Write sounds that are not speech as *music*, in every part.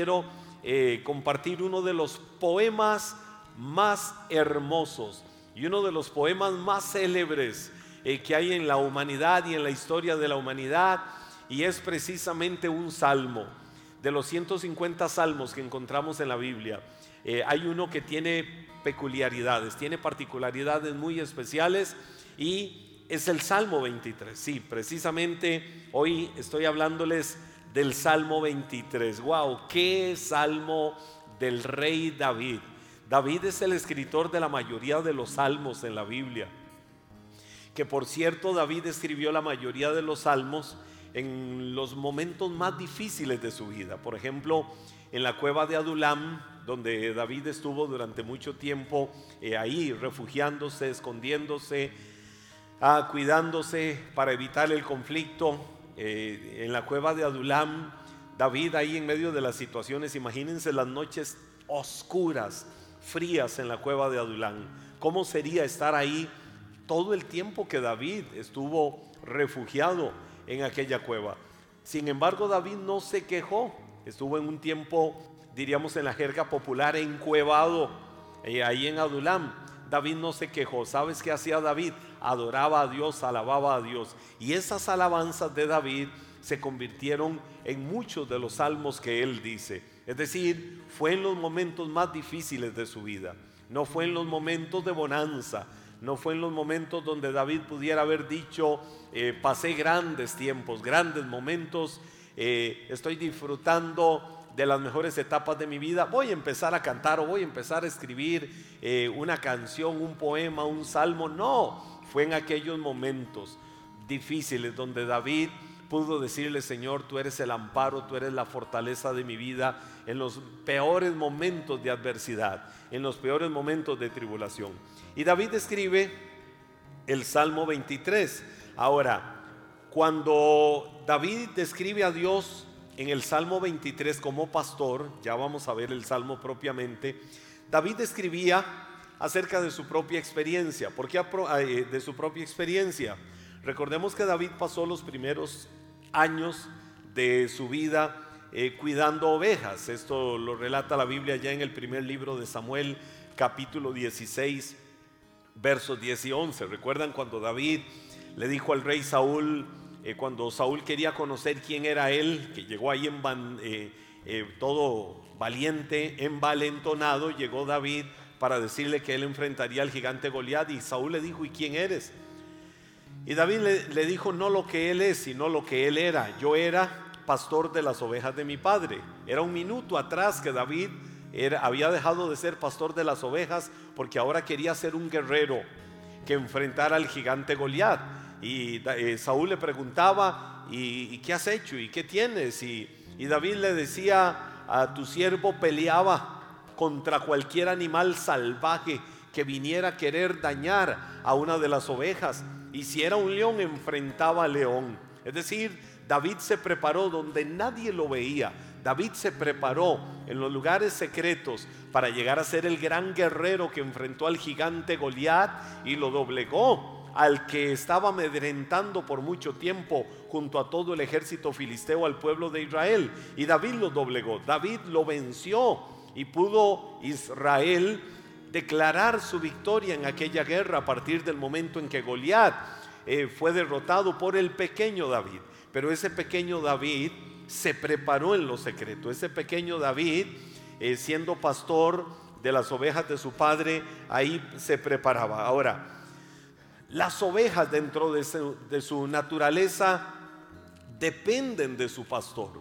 quiero eh, compartir uno de los poemas más hermosos y uno de los poemas más célebres eh, que hay en la humanidad y en la historia de la humanidad, y es precisamente un salmo. De los 150 salmos que encontramos en la Biblia, eh, hay uno que tiene peculiaridades, tiene particularidades muy especiales y es el Salmo 23. Sí, precisamente hoy estoy hablándoles del Salmo 23. ¡Wow! ¡Qué salmo del rey David! David es el escritor de la mayoría de los salmos en la Biblia. Que por cierto, David escribió la mayoría de los salmos en los momentos más difíciles de su vida. Por ejemplo, en la cueva de Adulam, donde David estuvo durante mucho tiempo eh, ahí, refugiándose, escondiéndose, ah, cuidándose para evitar el conflicto. Eh, en la cueva de Adulam, David ahí en medio de las situaciones, imagínense las noches oscuras, frías en la cueva de Adulam. ¿Cómo sería estar ahí todo el tiempo que David estuvo refugiado en aquella cueva? Sin embargo, David no se quejó, estuvo en un tiempo, diríamos en la jerga popular, encuevado eh, ahí en Adulam. David no se quejó. ¿Sabes qué hacía David? Adoraba a Dios, alababa a Dios. Y esas alabanzas de David se convirtieron en muchos de los salmos que él dice. Es decir, fue en los momentos más difíciles de su vida. No fue en los momentos de bonanza. No fue en los momentos donde David pudiera haber dicho, eh, pasé grandes tiempos, grandes momentos, eh, estoy disfrutando de las mejores etapas de mi vida, voy a empezar a cantar o voy a empezar a escribir eh, una canción, un poema, un salmo. No, fue en aquellos momentos difíciles donde David pudo decirle, Señor, tú eres el amparo, tú eres la fortaleza de mi vida en los peores momentos de adversidad, en los peores momentos de tribulación. Y David escribe el Salmo 23. Ahora, cuando David describe a Dios en el Salmo 23 como pastor, ya vamos a ver el Salmo propiamente, David escribía acerca de su propia experiencia. ¿Por qué eh, de su propia experiencia? Recordemos que David pasó los primeros años de su vida eh, cuidando ovejas. Esto lo relata la Biblia ya en el primer libro de Samuel, capítulo 16, versos 10 y 11. ¿Recuerdan cuando David le dijo al rey Saúl, eh, cuando Saúl quería conocer quién era él, que llegó ahí en todo valiente, envalentonado, llegó David para decirle que él enfrentaría al gigante Goliat y Saúl le dijo, ¿y quién eres? Y David le, dijo, no lo que él es, sino lo que él era. Yo era pastor de las ovejas de mi padre. Era un minuto atrás que David había dejado de ser pastor de las ovejas porque ahora quería ser un guerrero que enfrentara al gigante Goliat. Y eh, Saúl le preguntaba, ¿y, qué has hecho? ¿Y qué tienes? Y, y David le decía, a tu siervo peleaba contra cualquier animal salvaje que viniera a querer dañar a una de las ovejas. Y si era un león, enfrentaba al león. Es decir, David se preparó donde nadie lo veía. David se preparó en los lugares secretos para llegar a ser el gran guerrero que enfrentó al gigante Goliat y lo doblegó al que estaba amedrentando por mucho tiempo junto a todo el ejército filisteo al pueblo de Israel. Y David lo doblegó, David lo venció y pudo Israel declarar su victoria en aquella guerra a partir del momento en que Goliat eh, fue derrotado por el pequeño David. Pero ese pequeño David se preparó en lo secreto. Ese pequeño David, eh, siendo pastor de las ovejas de su padre, ahí se preparaba. Ahora, las ovejas dentro de su, naturaleza dependen de su pastor.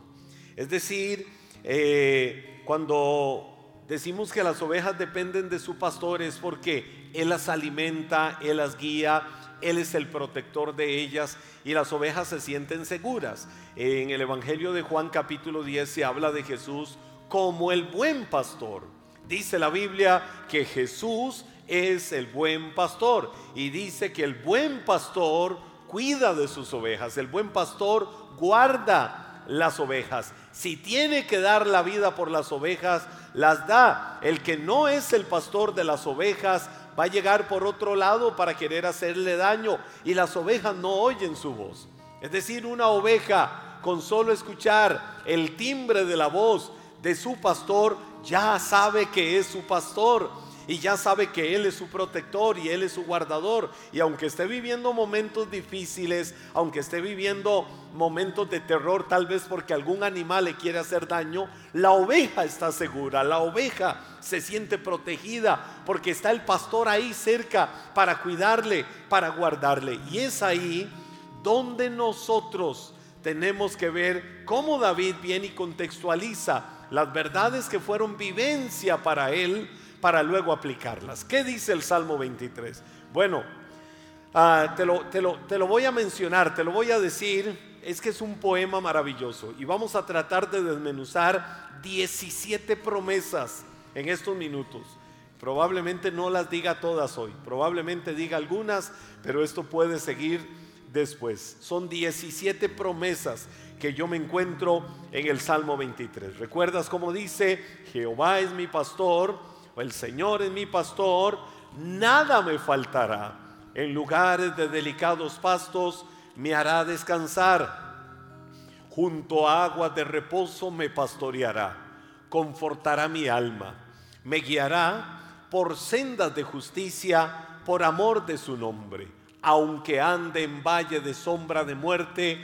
Es decir, eh, cuando decimos que las ovejas dependen de su pastor es porque Él las alimenta, Él las guía, Él es el protector de ellas y las ovejas se sienten seguras. En el Evangelio de Juan capítulo 10 se habla de Jesús como el buen pastor. Dice la Biblia que Jesús es el buen pastor. Y dice que el buen pastor cuida de sus ovejas. El buen pastor guarda las ovejas. Si tiene que dar la vida por las ovejas, las da. El que no es el pastor de las ovejas va a llegar por otro lado para querer hacerle daño. Y las ovejas no oyen su voz. Es decir, una oveja con solo escuchar el timbre de la voz de su pastor, ya sabe que es su pastor y ya sabe que Él es su protector y Él es su guardador. Y aunque esté viviendo momentos difíciles, aunque esté viviendo momentos de terror, tal vez porque algún animal le quiere hacer daño, la oveja está segura, la oveja se siente protegida porque está el pastor ahí cerca para cuidarle, para guardarle. Y es ahí donde nosotros tenemos que ver cómo David viene y contextualiza las verdades que fueron vivencia para él para luego aplicarlas. ¿Qué dice el Salmo 23? Bueno, ah, te, lo, te, lo, te lo voy a mencionar, te lo voy a decir. Es que es un poema maravilloso y vamos a tratar de desmenuzar 17 promesas en estos minutos. Probablemente no las diga todas hoy, probablemente diga algunas, pero esto puede seguir después. Son 17 promesas que yo me encuentro en el Salmo 23. ¿Recuerdas cómo dice, Jehová es mi pastor, el Señor es mi pastor, nada me faltará. En lugares de delicados pastos me hará descansar. Junto a aguas de reposo me pastoreará, confortará mi alma, me guiará por sendas de justicia, por amor de su nombre. Aunque ande en valle de sombra de muerte,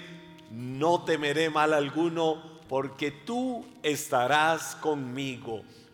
no temeré mal alguno, porque tú estarás conmigo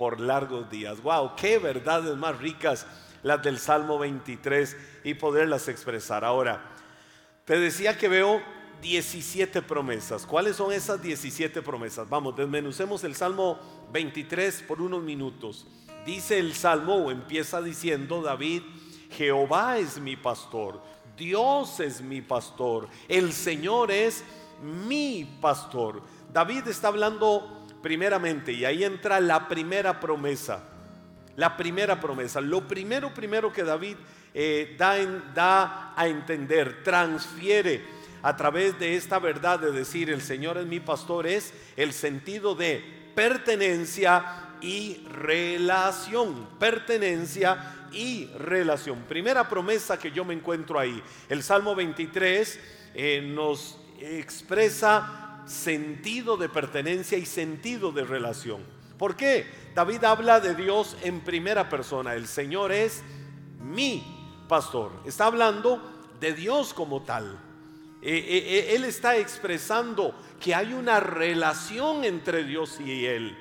por largos días. Wow, qué verdades más ricas las del Salmo 23 y poderlas expresar. Ahora, te decía que veo 17 promesas. ¿Cuáles son esas 17 promesas? Vamos, desmenucemos el Salmo 23 por unos minutos. Dice el Salmo, o empieza diciendo David, Jehová es mi pastor, Dios es mi pastor, el Señor es mi pastor. David está hablando primeramente, y ahí entra la primera promesa, la primera promesa, lo primero, primero que David eh, da, da a entender, transfiere a través de esta verdad de decir el Señor es mi pastor, es el sentido de pertenencia y relación, pertenencia y relación. Primera promesa que yo me encuentro ahí. El Salmo 23 eh, nos expresa sentido de pertenencia y sentido de relación. ¿Por qué? David habla de Dios en primera persona. El Señor es mi pastor. Está hablando de Dios como tal. Eh, eh, eh, él está expresando que hay una relación entre Dios y Él.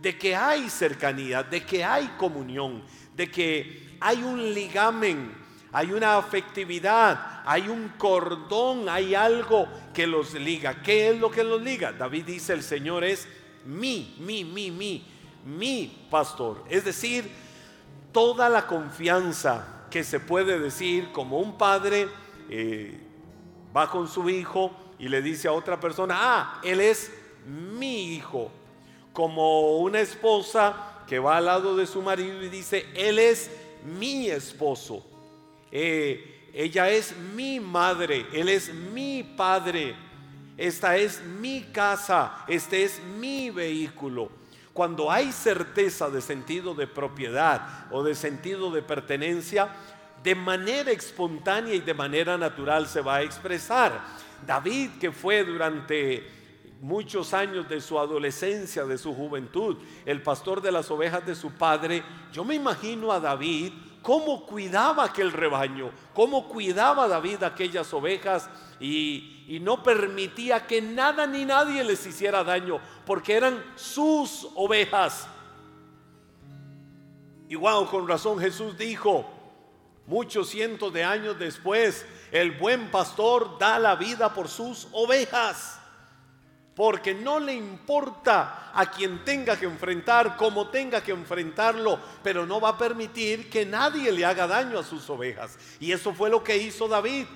De que hay cercanía, de que hay comunión, de que hay un ligamen hay una afectividad, hay un cordón, hay algo que los liga. ¿Qué es lo que los liga? David dice, el Señor es mi, mi, mi, mi, mi pastor. Es decir, toda la confianza que se puede decir como un padre eh, va con su hijo y le dice a otra persona, ah, él es mi hijo. Como una esposa que va al lado de su marido y dice, él es mi esposo. Eh, ella es mi madre, él es mi padre, esta es mi casa, este es mi vehículo. Cuando hay certeza de sentido de propiedad o de sentido de pertenencia, de manera espontánea y de manera natural se va a expresar. David, que fue durante muchos años de su adolescencia, de su juventud, el pastor de las ovejas de su padre, yo me imagino a David cómo cuidaba aquel rebaño, cómo cuidaba David aquellas ovejas y, no permitía que nada ni nadie les hiciera daño, porque eran sus ovejas. Igual con razón Jesús dijo, muchos cientos de años después, el buen pastor da la vida por sus ovejas porque no le importa a quien tenga que enfrentar, como tenga que enfrentarlo, pero no va a permitir que nadie le haga daño a sus ovejas. Y eso fue lo que hizo David.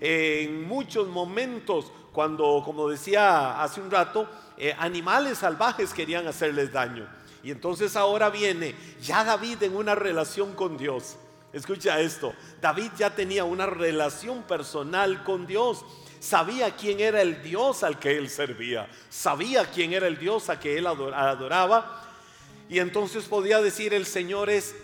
En muchos momentos, cuando, como decía hace un rato, eh, animales salvajes querían hacerles daño. Y entonces ahora viene ya David en una relación con Dios. Escucha esto, David ya tenía una relación personal con Dios. Sabía quién era el Dios al que él servía. Sabía quién era el Dios a que él adoraba. Y entonces podía decir, el Señor es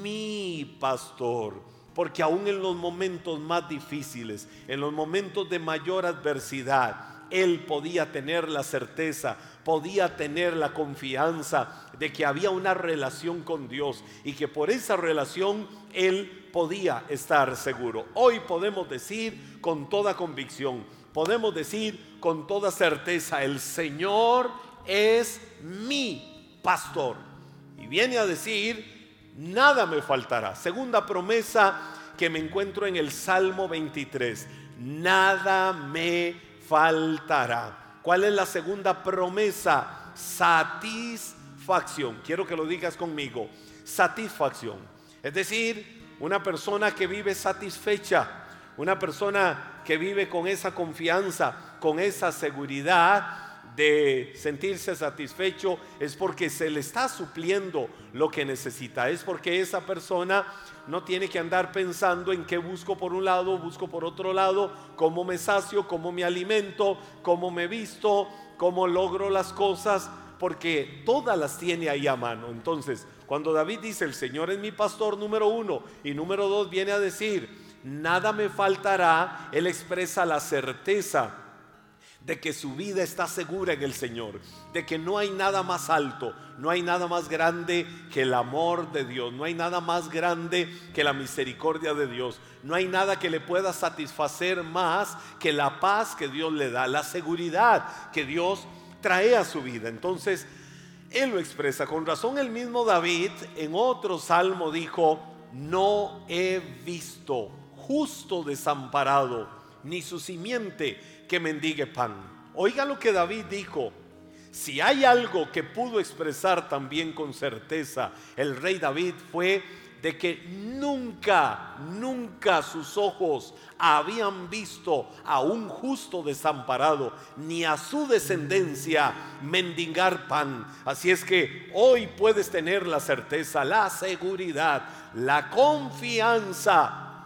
mi pastor. Porque aún en los momentos más difíciles, en los momentos de mayor adversidad, él podía tener la certeza, podía tener la confianza de que había una relación con Dios y que por esa relación él podía estar seguro. Hoy podemos decir con toda convicción, podemos decir con toda certeza, el Señor es mi pastor. Y viene a decir, nada me faltará. Segunda promesa que me encuentro en el Salmo 23, nada me faltará. ¿Cuál es la segunda promesa? Satisfacción. Quiero que lo digas conmigo. Satisfacción. Es decir, una persona que vive satisfecha, una persona que vive con esa confianza, con esa seguridad, de sentirse satisfecho es porque se le está supliendo lo que necesita. Es porque esa persona no tiene que andar pensando en qué busco por un lado, busco por otro lado, cómo me sacio, cómo me alimento, cómo me visto, cómo logro las cosas, porque todas las tiene ahí a mano. Entonces, cuando David dice, el Señor es mi pastor número uno, y número dos viene a decir, nada me faltará, él expresa la certeza de que su vida está segura en el Señor, de que no hay nada más alto, no hay nada más grande que el amor de Dios, no hay nada más grande que la misericordia de Dios, no hay nada que le pueda satisfacer más que la paz que Dios le da, la seguridad que Dios trae a su vida. Entonces, él lo expresa con razón. El mismo David en otro salmo dijo, no he visto justo desamparado, ni su simiente que mendigue pan. Oiga lo que David dijo. Si hay algo que pudo expresar también con certeza el rey David fue de que nunca, nunca sus ojos habían visto a un justo desamparado, ni a su descendencia mendigar pan. Así es que hoy puedes tener la certeza, la seguridad, la confianza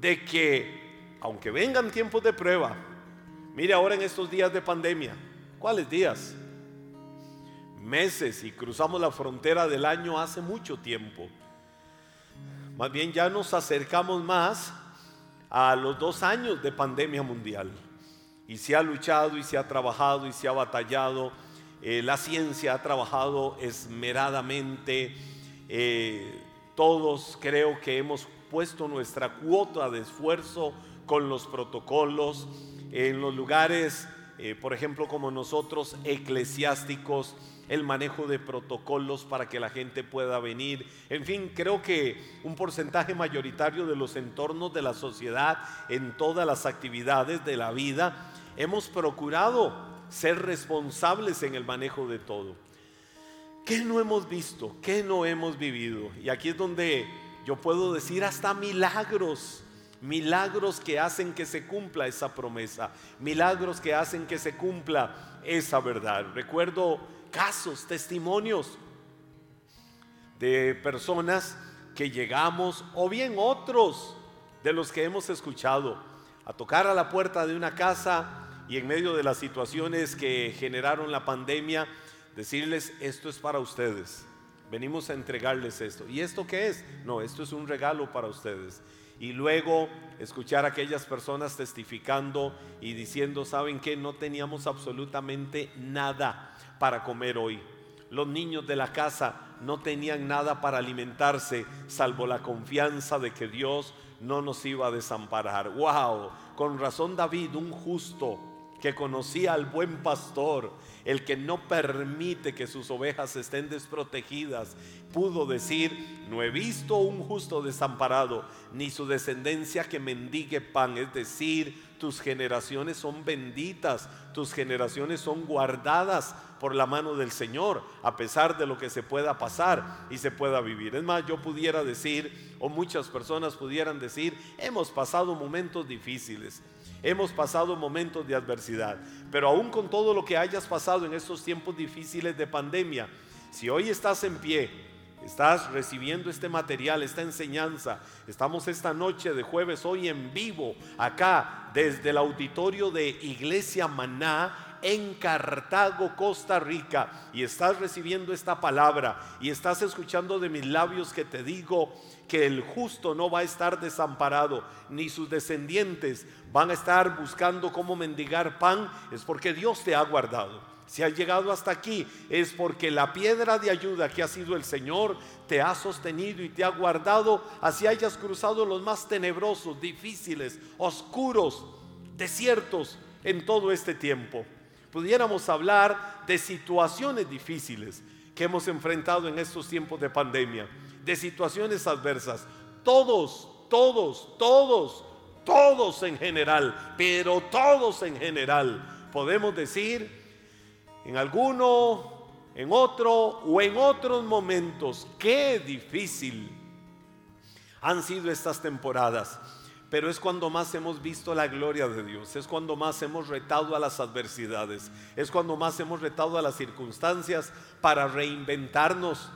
de que, aunque vengan tiempos de prueba, Mire ahora en estos días de pandemia, ¿cuáles días? Meses y cruzamos la frontera del año hace mucho tiempo. Más bien ya nos acercamos más a los dos años de pandemia mundial. Y se ha luchado y se ha trabajado y se ha batallado. Eh, la ciencia ha trabajado esmeradamente. Eh, todos creo que hemos puesto nuestra cuota de esfuerzo con los protocolos en los lugares, eh, por ejemplo, como nosotros, eclesiásticos, el manejo de protocolos para que la gente pueda venir. En fin, creo que un porcentaje mayoritario de los entornos de la sociedad en todas las actividades de la vida, hemos procurado ser responsables en el manejo de todo. ¿Qué no hemos visto? ¿Qué no hemos vivido? Y aquí es donde yo puedo decir hasta milagros milagros que hacen que se cumpla esa promesa, milagros que hacen que se cumpla esa verdad. Recuerdo casos, testimonios de personas que llegamos, o bien otros de los que hemos escuchado, a tocar a la puerta de una casa y en medio de las situaciones que generaron la pandemia, decirles, esto es para ustedes. Venimos a entregarles esto. ¿Y esto qué es? No, esto es un regalo para ustedes y luego escuchar a aquellas personas testificando y diciendo, ¿saben que No teníamos absolutamente nada para comer hoy. Los niños de la casa no tenían nada para alimentarse, salvo la confianza de que Dios no nos iba a desamparar. ¡Wow! Con razón David, un justo que conocía al buen pastor, el que no permite que sus ovejas estén desprotegidas, pudo decir, no he visto un justo desamparado, ni su descendencia que mendigue pan, es decir, tus generaciones son benditas, tus generaciones son guardadas por la mano del Señor, a pesar de lo que se pueda pasar y se pueda vivir. Es más, yo pudiera decir, o muchas personas pudieran decir, hemos pasado momentos difíciles, hemos pasado momentos de adversidad, pero aún con todo lo que hayas pasado en estos tiempos difíciles de pandemia, Si hoy estás en pie, estás recibiendo este material, esta enseñanza, estamos esta noche de jueves hoy en vivo acá desde el auditorio de Iglesia Maná en Cartago, Costa Rica, y estás recibiendo esta palabra y estás escuchando de mis labios que te digo que el justo no va a estar desamparado, ni sus descendientes van a estar buscando cómo mendigar pan, es porque Dios te ha guardado. Si has llegado hasta aquí es porque la piedra de ayuda que ha sido el Señor te ha sostenido y te ha guardado, así hayas cruzado los más tenebrosos, difíciles, oscuros, desiertos en todo este tiempo pudiéramos hablar de situaciones difíciles que hemos enfrentado en estos tiempos de pandemia, de situaciones adversas. Todos, todos, todos, todos en general, pero todos en general, podemos decir, en alguno, en otro o en otros momentos, qué difícil han sido estas temporadas pero es cuando más hemos visto la gloria de Dios, es cuando más hemos retado a las adversidades, es cuando más hemos retado a las circunstancias para reinventarnos,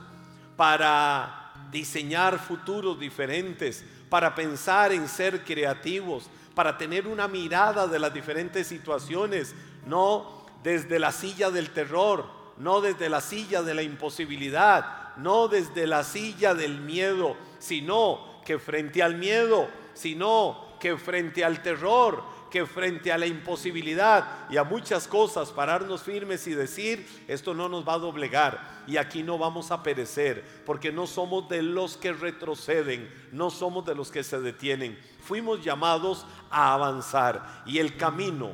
para diseñar futuros diferentes, para pensar en ser creativos, para tener una mirada de las diferentes situaciones, no desde la silla del terror, no desde la silla de la imposibilidad, no desde la silla del miedo, sino que frente al miedo sino que frente al terror, que frente a la imposibilidad y a muchas cosas, pararnos firmes y decir, esto no nos va a doblegar y aquí no vamos a perecer, porque no somos de los que retroceden, no somos de los que se detienen. Fuimos llamados a avanzar y el camino,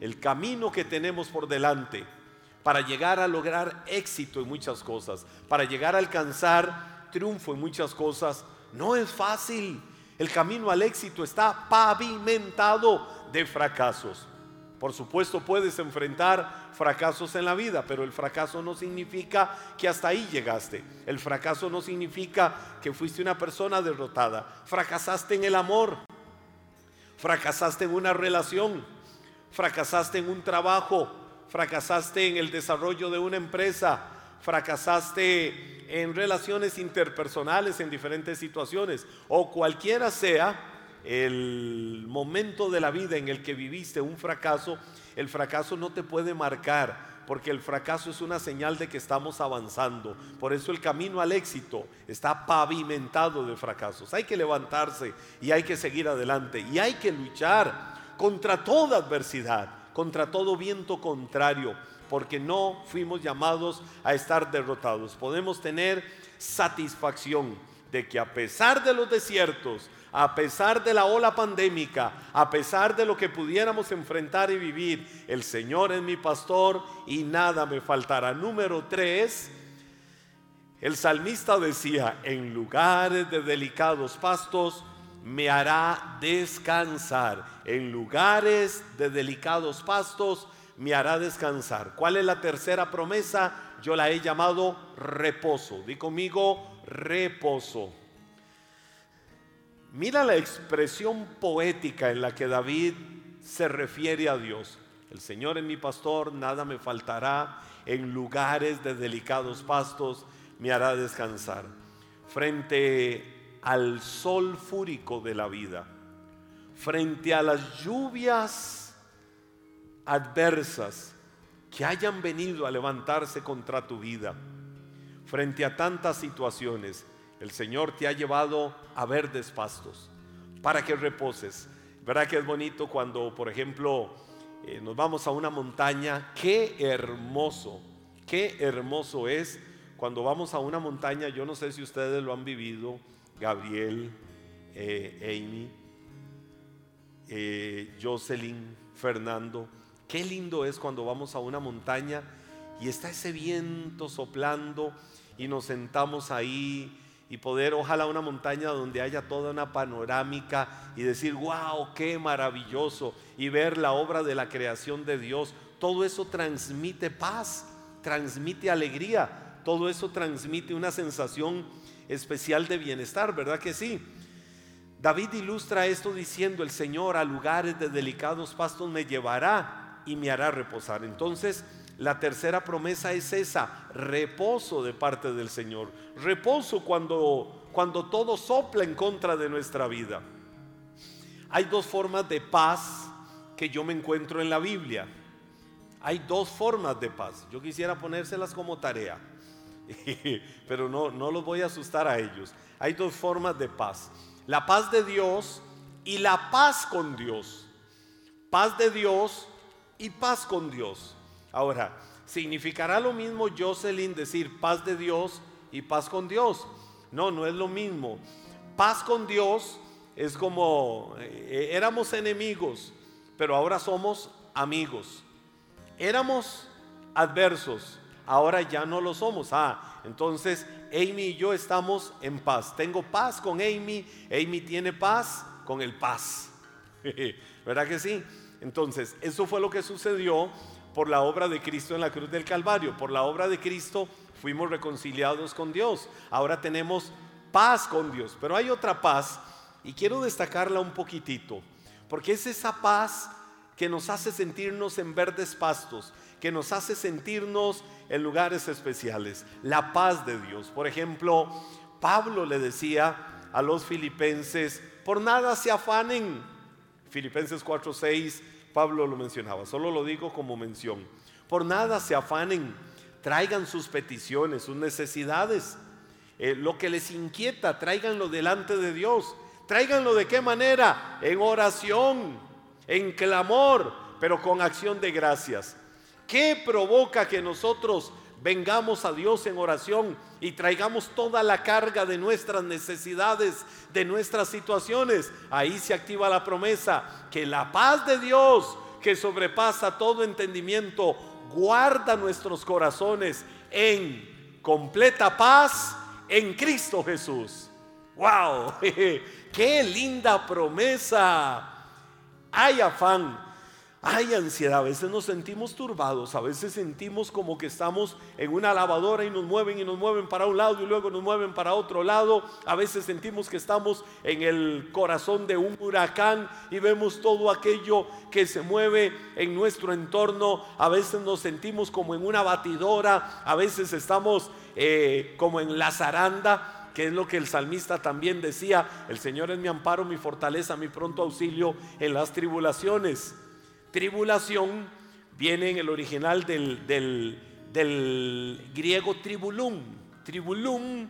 el camino que tenemos por delante para llegar a lograr éxito en muchas cosas, para llegar a alcanzar triunfo en muchas cosas, no es fácil. El camino al éxito está pavimentado de fracasos. Por supuesto puedes enfrentar fracasos en la vida, pero el fracaso no significa que hasta ahí llegaste. El fracaso no significa que fuiste una persona derrotada. Fracasaste en el amor, fracasaste en una relación, fracasaste en un trabajo, fracasaste en el desarrollo de una empresa, fracasaste en relaciones interpersonales, en diferentes situaciones, o cualquiera sea el momento de la vida en el que viviste un fracaso, el fracaso no te puede marcar, porque el fracaso es una señal de que estamos avanzando. Por eso el camino al éxito está pavimentado de fracasos. Hay que levantarse y hay que seguir adelante y hay que luchar contra toda adversidad, contra todo viento contrario porque no fuimos llamados a estar derrotados. Podemos tener satisfacción de que a pesar de los desiertos, a pesar de la ola pandémica, a pesar de lo que pudiéramos enfrentar y vivir, el Señor es mi pastor y nada me faltará. Número tres, el salmista decía, en lugares de delicados pastos me hará descansar. En lugares de delicados pastos me hará descansar. ¿Cuál es la tercera promesa? Yo la he llamado reposo. Di conmigo reposo. Mira la expresión poética en la que David se refiere a Dios. El Señor es mi pastor, nada me faltará. En lugares de delicados pastos me hará descansar. Frente al sol fúrico de la vida, frente a las lluvias adversas que hayan venido a levantarse contra tu vida. Frente a tantas situaciones, el Señor te ha llevado a verdes pastos para que reposes. ¿Verdad que es bonito cuando, por ejemplo, eh, nos vamos a una montaña? Qué hermoso, qué hermoso es cuando vamos a una montaña. Yo no sé si ustedes lo han vivido, Gabriel, eh, Amy, eh, Jocelyn, Fernando Qué lindo es cuando vamos a una montaña y está ese viento soplando y nos sentamos ahí y poder, ojalá una montaña donde haya toda una panorámica y decir, wow, qué maravilloso, y ver la obra de la creación de Dios. Todo eso transmite paz, transmite alegría, todo eso transmite una sensación especial de bienestar, ¿verdad que sí? David ilustra esto diciendo, el Señor a lugares de delicados pastos me llevará y me hará reposar. Entonces, la tercera promesa es esa, reposo de parte del Señor. Reposo cuando, cuando todo sopla en contra de nuestra vida. Hay dos formas de paz que yo me encuentro en la Biblia. Hay dos formas de paz. Yo quisiera ponérselas como tarea, *laughs* pero no, no los voy a asustar a ellos. Hay dos formas de paz. La paz de Dios y la paz con Dios. Paz de Dios y paz con Dios. Ahora, ¿significará lo mismo Jocelyn decir paz de Dios y paz con Dios? No, no es lo mismo. Paz con Dios es como eh, éramos enemigos, pero ahora somos amigos. Éramos adversos, ahora ya no lo somos. Ah, entonces Amy y yo estamos en paz. Tengo paz con Amy, Amy tiene paz con el paz. *laughs* ¿Verdad que sí? Entonces, eso fue lo que sucedió por la obra de Cristo en la cruz del Calvario. Por la obra de Cristo fuimos reconciliados con Dios. Ahora tenemos paz con Dios. Pero hay otra paz y quiero destacarla un poquitito, porque es esa paz que nos hace sentirnos en verdes pastos, que nos hace sentirnos en lugares especiales. La paz de Dios. Por ejemplo, Pablo le decía a los filipenses, por nada se afanen. Filipenses 4:6 Pablo lo mencionaba, solo lo digo como mención. Por nada se afanen, traigan sus peticiones, sus necesidades, eh, lo que les inquieta, tráiganlo delante de Dios. Tráiganlo de qué manera? En oración, en clamor, pero con acción de gracias. ¿Qué provoca que nosotros vengamos a Dios en oración y traigamos toda la carga de nuestras necesidades, de nuestras situaciones. Ahí se activa la promesa que la paz de Dios, que sobrepasa todo entendimiento, guarda nuestros corazones en completa paz en Cristo Jesús. ¡Wow! *laughs* ¡Qué linda promesa! Hay afán hay ansiedad, a veces nos sentimos turbados, a veces sentimos como que estamos en una lavadora y nos mueven y nos mueven para un lado y luego nos mueven para otro lado. A veces sentimos que estamos en el corazón de un huracán y vemos todo aquello que se mueve en nuestro entorno. A veces nos sentimos como en una batidora, a veces estamos eh, como en la zaranda que es lo que el salmista también decía, el Señor es mi amparo, mi fortaleza, mi pronto auxilio en las tribulaciones. Tribulación viene en el original del, griego tribulum. Tribulum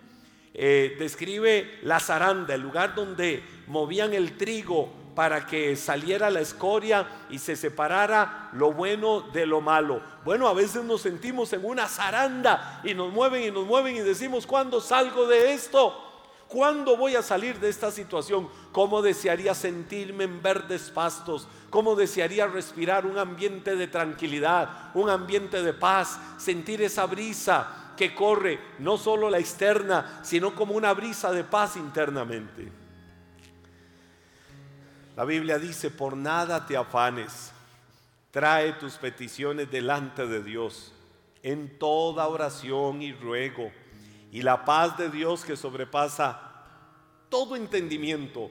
eh, describe la zaranda, el lugar donde movían el trigo para que saliera la escoria y se separara lo bueno de lo malo. Bueno, a veces nos sentimos en una zaranda y nos mueven y nos mueven y decimos, ¿cuándo salgo de esto? ¿Cuándo voy a salir de esta situación? ¿Cómo desearía sentirme en verdes pastos? ¿Cómo desearía respirar un ambiente de tranquilidad, un ambiente de paz, sentir esa brisa que corre, no solo la externa, sino como una brisa de paz internamente? La Biblia dice, por nada te afanes, trae tus peticiones delante de Dios en toda oración y ruego y la paz de Dios que sobrepasa todo entendimiento.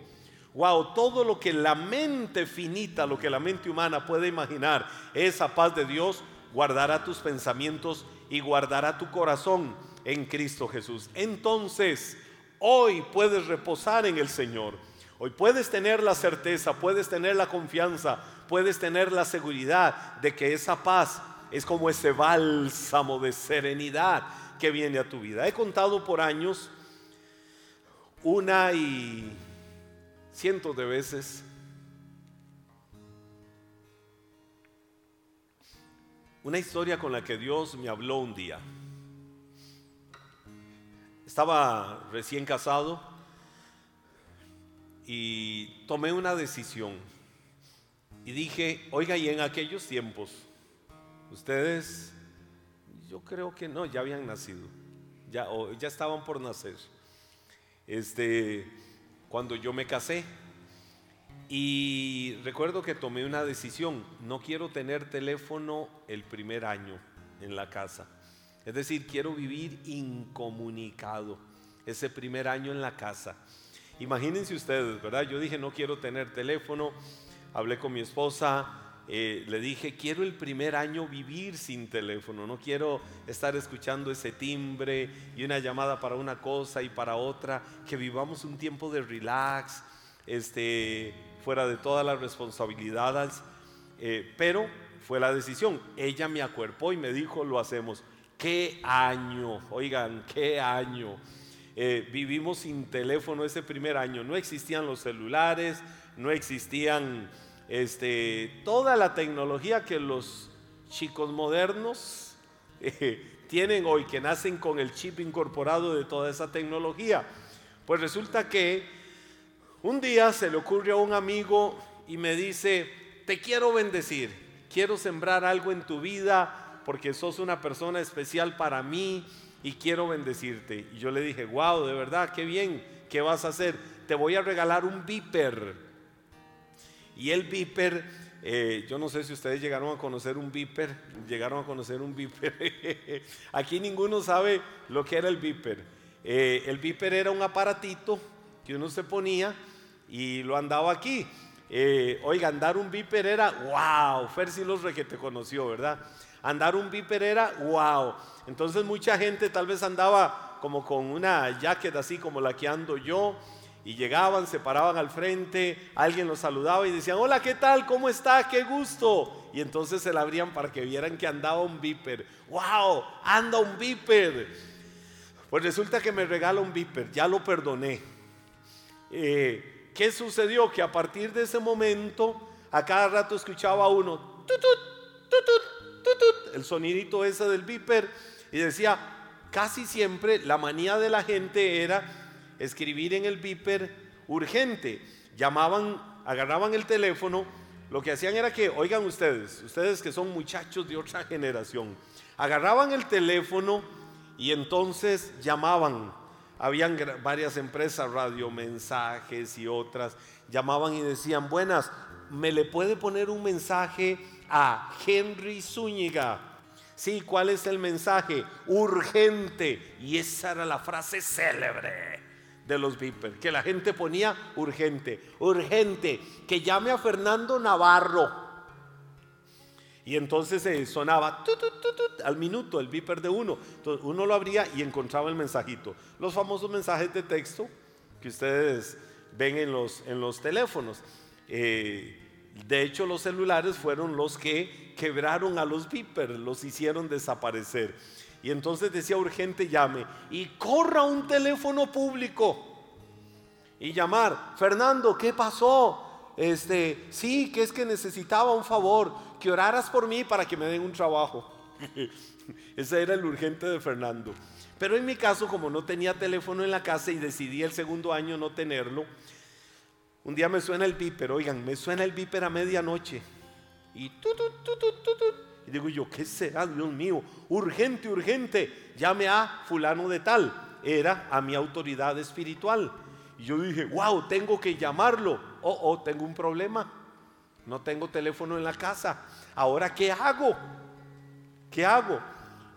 Wow, todo lo que la mente finita, lo que la mente humana puede imaginar, esa paz de Dios guardará tus pensamientos y guardará tu corazón en Cristo Jesús. Entonces, hoy puedes reposar en el Señor. Hoy puedes tener la certeza, puedes tener la confianza, puedes tener la seguridad de que esa paz es como ese bálsamo de serenidad que viene a tu vida. He contado por años una y cientos de veces una historia con la que Dios me habló un día. Estaba recién casado y tomé una decisión y dije, oiga, y en aquellos tiempos, ustedes yo creo que no, ya habían nacido, ya, ya estaban por nacer. Este, cuando yo me casé, y recuerdo que tomé una decisión, no quiero tener teléfono el primer año en la casa. Es decir, quiero vivir incomunicado ese primer año en la casa. Imagínense ustedes, ¿verdad? Yo dije, no quiero tener teléfono, hablé con mi esposa, eh, le dije, quiero el primer año vivir sin teléfono, no quiero estar escuchando ese timbre y una llamada para una cosa y para otra, que vivamos un tiempo de relax, este, fuera de todas las responsabilidades, eh, pero fue la decisión. Ella me acuerpó y me dijo, lo hacemos. ¿Qué año? Oigan, ¿qué año? Eh, vivimos sin teléfono ese primer año. No existían los celulares, no existían este, toda la tecnología que los chicos modernos *laughs* eh, tienen hoy, que nacen con el chip incorporado de toda esa tecnología. Pues resulta que un día se le ocurre a un amigo y me dice, te quiero bendecir, quiero sembrar algo en tu vida porque sos una persona especial para mí y quiero bendecirte. Y yo le dije, wow, de verdad, qué bien, ¿qué vas a hacer? Te voy a regalar un viper y el Viper, eh, yo no sé si ustedes llegaron a conocer un Viper, llegaron a conocer un Viper. *laughs* Aquí ninguno sabe lo que era el Viper. Eh, el Viper era un aparatito que uno se ponía y lo andaba aquí. Eh, oiga, andar un Viper era wow. Fer sí los te conoció, ¿verdad? Andar un Viper era wow. Entonces mucha gente tal vez andaba como con una jacket así como la que ando yo y llegaban, se paraban al frente, alguien los saludaba y decían, hola, ¿qué tal? ¿Cómo está? ¡Qué gusto! Y entonces se la abrían para que vieran que andaba un viper. ¡Wow! ¡Anda un viper! Pues resulta que me regala un viper, ya lo perdoné. Eh, ¿Qué sucedió? Que a partir de ese momento, a cada rato escuchaba uno, el sonidito ese del viper, y decía, casi siempre la manía de la gente era escribir en el viper urgente. Llamaban, agarraban el teléfono, lo que hacían era que, oigan ustedes, ustedes que son muchachos de otra generación, agarraban el teléfono y entonces llamaban. Habían varias empresas, radiomensajes y otras, llamaban y decían, buenas, ¿me le puede poner un mensaje a Henry Zúñiga? Sí, ¿cuál es el mensaje? Urgente. Y esa era la frase célebre de los Viper, que la gente ponía urgente, urgente, que llame a Fernando Navarro. Y entonces se sonaba al minuto el Viper de uno. Entonces uno lo abría y encontraba el mensajito. Los famosos mensajes de texto que ustedes ven en los, en los teléfonos. Eh, de hecho, los celulares fueron los que quebraron a los Viper, los hicieron desaparecer. Y entonces decía urgente llame y corra un teléfono público y llamar, Fernando, ¿qué pasó? Este, sí, que es que necesitaba un favor, que oraras por mí para que me den un trabajo. *laughs* Ese era el urgente de Fernando. Pero en mi caso, como no tenía teléfono en la casa y decidí el segundo año no tenerlo, un día me suena el viper, oigan, me suena el viper a medianoche. Y tu, y digo yo, ¿qué será, Dios mío? Urgente, urgente, llame a fulano de tal. Era a mi autoridad espiritual. Y yo dije, wow, tengo que llamarlo. Oh, oh, tengo un problema. No tengo teléfono en la casa. Ahora, ¿qué hago? ¿Qué hago?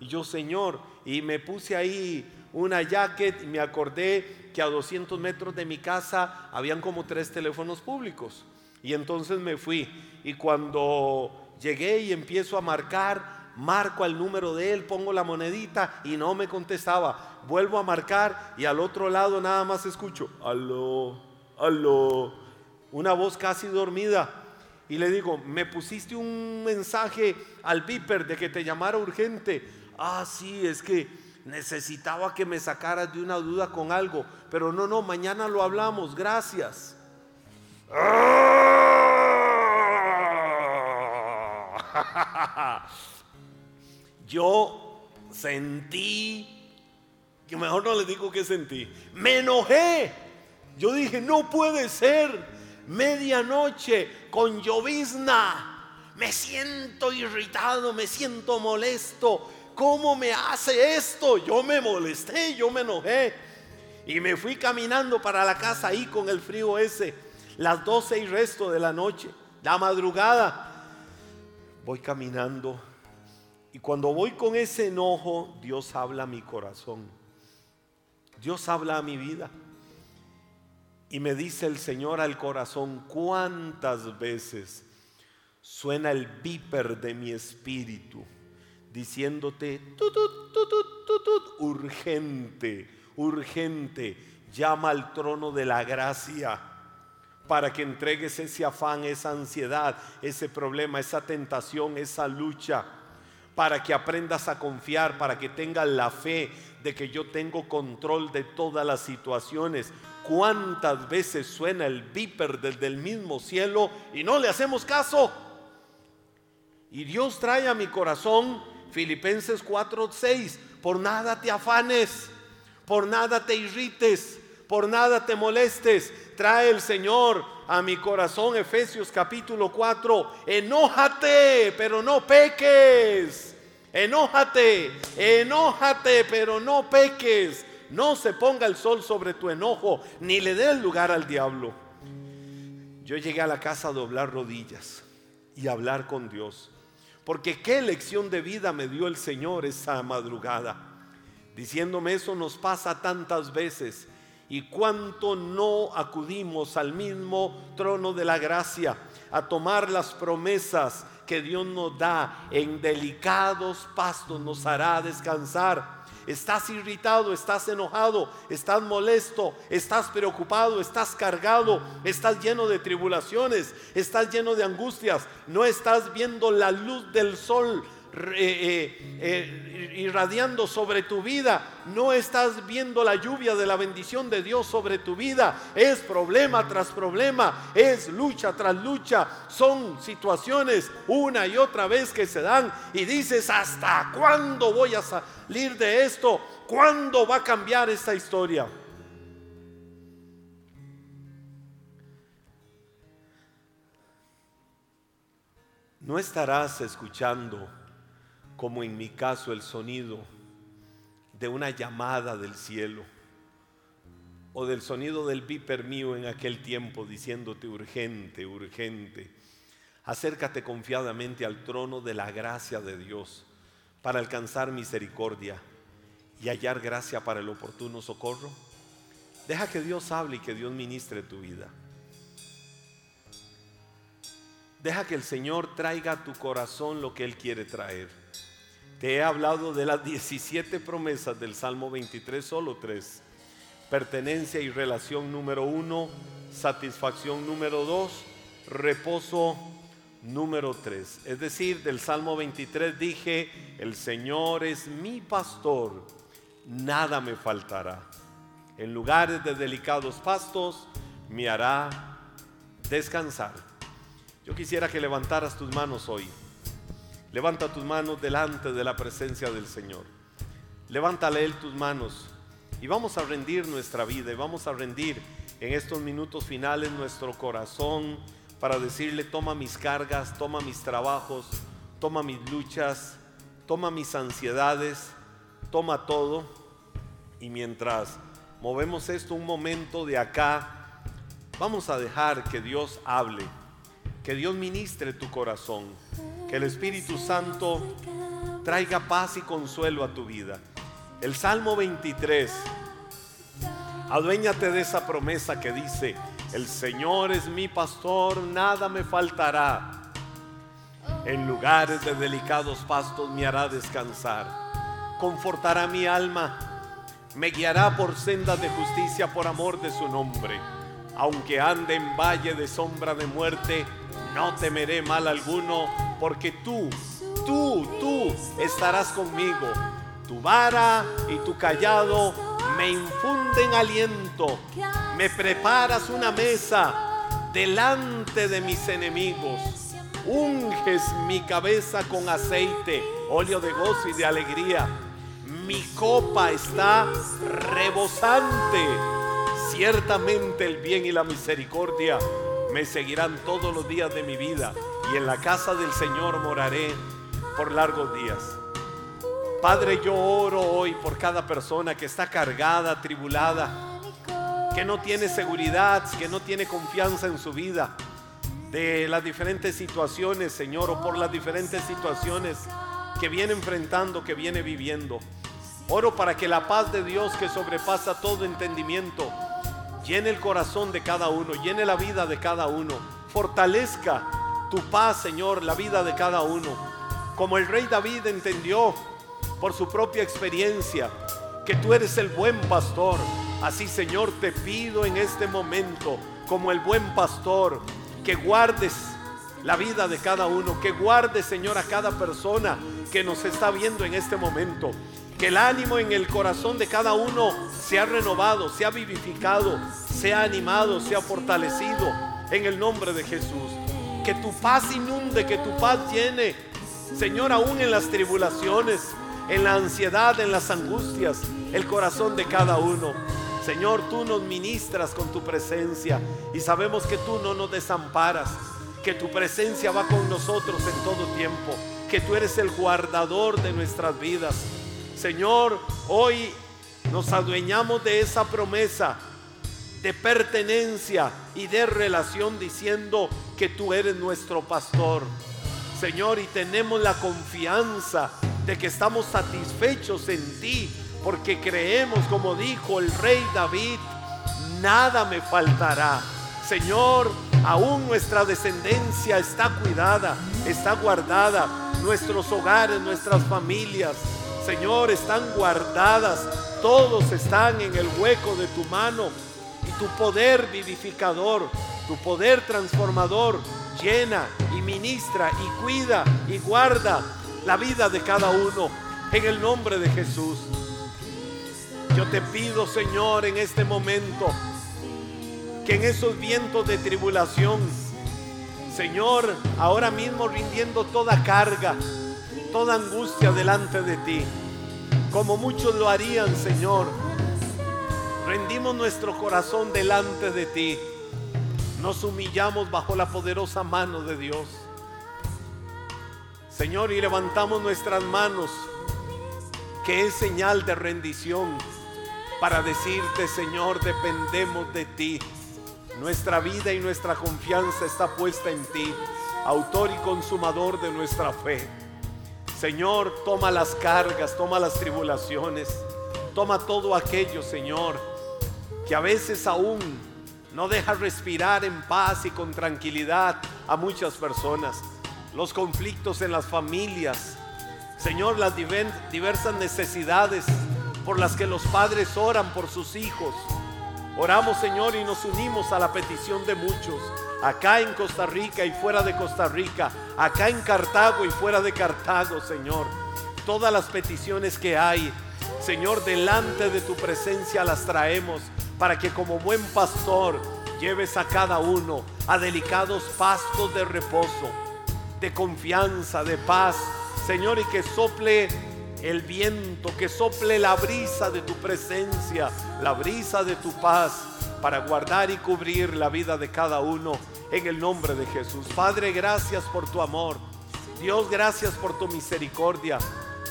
Y yo, Señor, y me puse ahí una jacket y me acordé que a 200 metros de mi casa habían como tres teléfonos públicos. Y entonces me fui. Y cuando Llegué y empiezo a marcar, marco al número de él, pongo la monedita y no me contestaba. Vuelvo a marcar y al otro lado nada más escucho, aló, aló, una voz casi dormida. Y le digo, me pusiste un mensaje al viper de que te llamara urgente. Ah, sí, es que necesitaba que me sacaras de una duda con algo. Pero no, no, mañana lo hablamos, gracias. *laughs* Yo sentí, que mejor no les digo que sentí, me enojé. Yo dije, no puede ser, medianoche con llovizna. Me siento irritado, me siento molesto. ¿Cómo me hace esto? Yo me molesté, yo me enojé. Y me fui caminando para la casa ahí con el frío ese, las doce y resto de la noche, la madrugada voy caminando y cuando voy con ese enojo, Dios habla a mi corazón. Dios habla a mi vida. Y me dice el Señor al corazón, ¿cuántas veces suena el viper de mi espíritu, diciéndote, urgente, urgente, llama al trono de la gracia para que entregues ese afán, esa ansiedad, ese problema, esa tentación, esa lucha, para que aprendas a confiar, para que tengas la fe de que yo tengo control de todas las situaciones. ¿Cuántas veces suena el viper desde el mismo cielo y no le hacemos caso? Y Dios trae a mi corazón Filipenses 4:6, por nada te afanes, por nada te irrites, por nada te molestes. Trae el Señor a mi corazón Efesios capítulo 4, enójate, pero no peques. Enójate, enójate, pero no peques. No se ponga el sol sobre tu enojo, ni le dé el lugar al diablo. Yo llegué a la casa a doblar rodillas y hablar con Dios. Porque qué lección de vida me dio el Señor esa madrugada. Diciéndome eso nos pasa tantas veces. Y cuánto no acudimos al mismo trono de la gracia a tomar las promesas que Dios nos da en delicados pastos, nos hará descansar. Estás irritado, estás enojado, estás molesto, estás preocupado, estás cargado, estás lleno de tribulaciones, estás lleno de angustias, no estás viendo la luz del sol eh, eh, irradiando sobre tu vida, no estás viendo la lluvia de la bendición de Dios sobre tu vida. Es problema tras problema, es lucha tras lucha. Son situaciones una y otra vez que se dan y dices, ¿hasta cuándo voy a salir de esto? ¿Cuándo va a cambiar esta historia? No estarás escuchando como en mi caso el sonido de una llamada del cielo o del sonido del viper mío en aquel tiempo diciéndote urgente, urgente. Acércate confiadamente al trono de la gracia de Dios para alcanzar misericordia y hallar gracia para el oportuno socorro. Deja que Dios hable y que Dios ministre tu vida. Deja que el Señor traiga a tu corazón lo que Él quiere traer. Te he hablado de las 17 promesas del Salmo 23, solo tres. Pertenencia y relación número uno, satisfacción número dos, reposo número tres. Es decir, del Salmo 23 dije, el Señor es mi pastor, nada me faltará. En lugares de delicados pastos me hará descansar. Yo quisiera que levantaras tus manos hoy. Levanta tus manos delante de la presencia del Señor. Levántale Él tus manos y vamos a rendir nuestra vida y vamos a rendir en estos minutos finales nuestro corazón para decirle, toma mis cargas, toma mis trabajos, toma mis luchas, toma mis ansiedades, toma todo. Y mientras movemos esto un momento de acá, vamos a dejar que Dios hable, que Dios ministre tu corazón. Que el Espíritu Santo traiga paz y consuelo a tu vida. El Salmo 23. Aduéñate de esa promesa que dice, el Señor es mi pastor, nada me faltará. En lugares de delicados pastos me hará descansar. Confortará mi alma. Me guiará por sendas de justicia por amor de su nombre. Aunque ande en valle de sombra de muerte, no temeré mal alguno porque tú, tú, tú estarás conmigo. Tu vara y tu callado me infunden aliento. Me preparas una mesa delante de mis enemigos. Unges mi cabeza con aceite, óleo de gozo y de alegría. Mi copa está rebosante. Ciertamente el bien y la misericordia me seguirán todos los días de mi vida y en la casa del Señor moraré por largos días. Padre, yo oro hoy por cada persona que está cargada, tribulada, que no tiene seguridad, que no tiene confianza en su vida, de las diferentes situaciones, Señor, o por las diferentes situaciones que viene enfrentando, que viene viviendo. Oro para que la paz de Dios que sobrepasa todo entendimiento, llene el corazón de cada uno, llene la vida de cada uno, fortalezca tu paz, Señor, la vida de cada uno. Como el rey David entendió por su propia experiencia que tú eres el buen pastor. Así, Señor, te pido en este momento, como el buen pastor, que guardes la vida de cada uno, que guardes, Señor, a cada persona que nos está viendo en este momento. Que el ánimo en el corazón de cada uno sea renovado, sea vivificado, sea animado, sea fortalecido en el nombre de Jesús. Que tu paz inunde, que tu paz llene, Señor, aún en las tribulaciones, en la ansiedad, en las angustias, el corazón de cada uno. Señor, tú nos ministras con tu presencia y sabemos que tú no nos desamparas, que tu presencia va con nosotros en todo tiempo, que tú eres el guardador de nuestras vidas. Señor, hoy nos adueñamos de esa promesa de pertenencia y de relación diciendo que tú eres nuestro pastor. Señor, y tenemos la confianza de que estamos satisfechos en ti, porque creemos, como dijo el rey David, nada me faltará. Señor, aún nuestra descendencia está cuidada, está guardada. Nuestros hogares, nuestras familias, Señor, están guardadas. Todos están en el hueco de tu mano. Y tu poder vivificador, tu poder transformador, llena y ministra y cuida y guarda la vida de cada uno. En el nombre de Jesús. Yo te pido, Señor, en este momento, que en esos vientos de tribulación, Señor, ahora mismo rindiendo toda carga, toda angustia delante de ti, como muchos lo harían, Señor, rendimos nuestro corazón delante de ti, nos humillamos bajo la poderosa mano de Dios. Señor, y levantamos nuestras manos, que es señal de rendición para decirte, Señor, dependemos de ti. Nuestra vida y nuestra confianza está puesta en ti, autor y consumador de nuestra fe. Señor, toma las cargas, toma las tribulaciones, toma todo aquello, Señor, que a veces aún no deja respirar en paz y con tranquilidad a muchas personas. Los conflictos en las familias, Señor, las diversas necesidades por las que los padres oran por sus hijos. Oramos, Señor, y nos unimos a la petición de muchos, acá en Costa Rica y fuera de Costa Rica, acá en Cartago y fuera de Cartago, Señor. Todas las peticiones que hay, Señor, delante de tu presencia las traemos para que como buen pastor lleves a cada uno a delicados pastos de reposo, de confianza, de paz, Señor, y que sople el viento, que sople la brisa de tu presencia, la brisa de tu paz, para guardar y cubrir la vida de cada uno en el nombre de Jesús. Padre, gracias por tu amor. Dios, gracias por tu misericordia,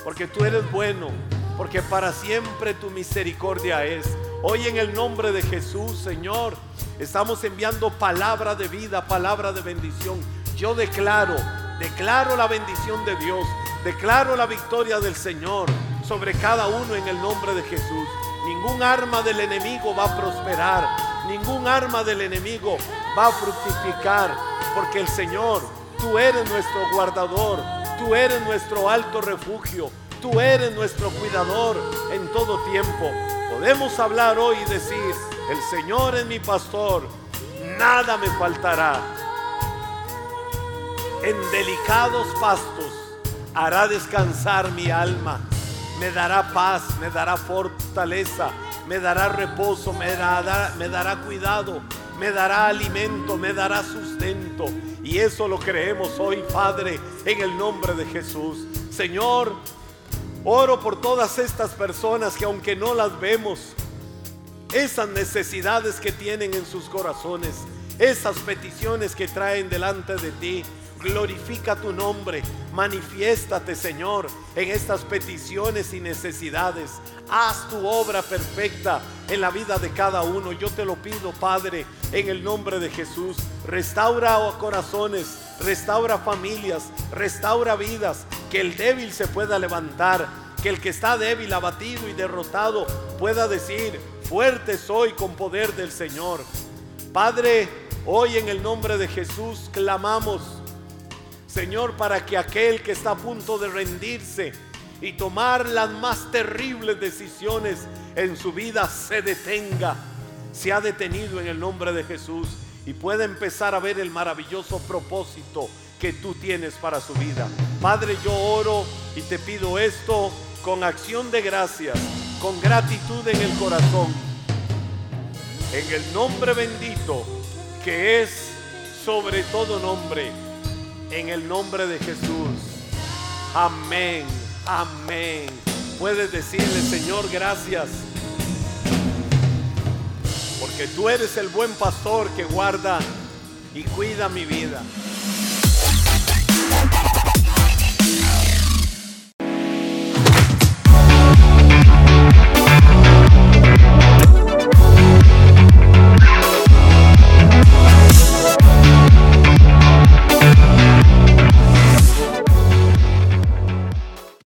porque tú eres bueno, porque para siempre tu misericordia es. Hoy en el nombre de Jesús, Señor, estamos enviando palabra de vida, palabra de bendición. Yo declaro, declaro la bendición de Dios Declaro la victoria del Señor sobre cada uno en el nombre de Jesús. Ningún arma del enemigo va a prosperar. Ningún arma del enemigo va a fructificar. Porque el Señor, tú eres nuestro guardador. Tú eres nuestro alto refugio. Tú eres nuestro cuidador en todo tiempo. Podemos hablar hoy y decir, el Señor es mi pastor. Nada me faltará. En delicados pastos hará descansar mi alma, me dará paz, me dará fortaleza, me dará reposo, me dará, cuidado, me dará alimento, me dará sustento. Y eso lo creemos hoy, Padre, en el nombre de Jesús. Señor, oro por todas estas personas que aunque no las vemos, esas necesidades que tienen en sus corazones, esas peticiones que traen delante de ti, Glorifica tu nombre. Manifiéstate, Señor, en estas peticiones y necesidades. Haz tu obra perfecta en la vida de cada uno. Yo te lo pido, Padre, en el nombre de Jesús. Restaura corazones, restaura familias, restaura vidas. Que el débil se pueda levantar. Que el que está débil, abatido y derrotado pueda decir, fuerte soy con poder del Señor. Padre, hoy en el nombre de Jesús clamamos Señor, para que aquel que está a punto de rendirse y tomar las más terribles decisiones en su vida se detenga, se ha detenido en el nombre de Jesús y pueda empezar a ver el maravilloso propósito que tú tienes para su vida. Padre, yo oro y te pido esto con acción de gracias, con gratitud en el corazón, en el nombre bendito que es sobre todo nombre en el nombre de Jesús. Amén, amén. Puedes decirle, Señor, gracias. Porque tú eres el buen pastor que guarda y cuida mi vida.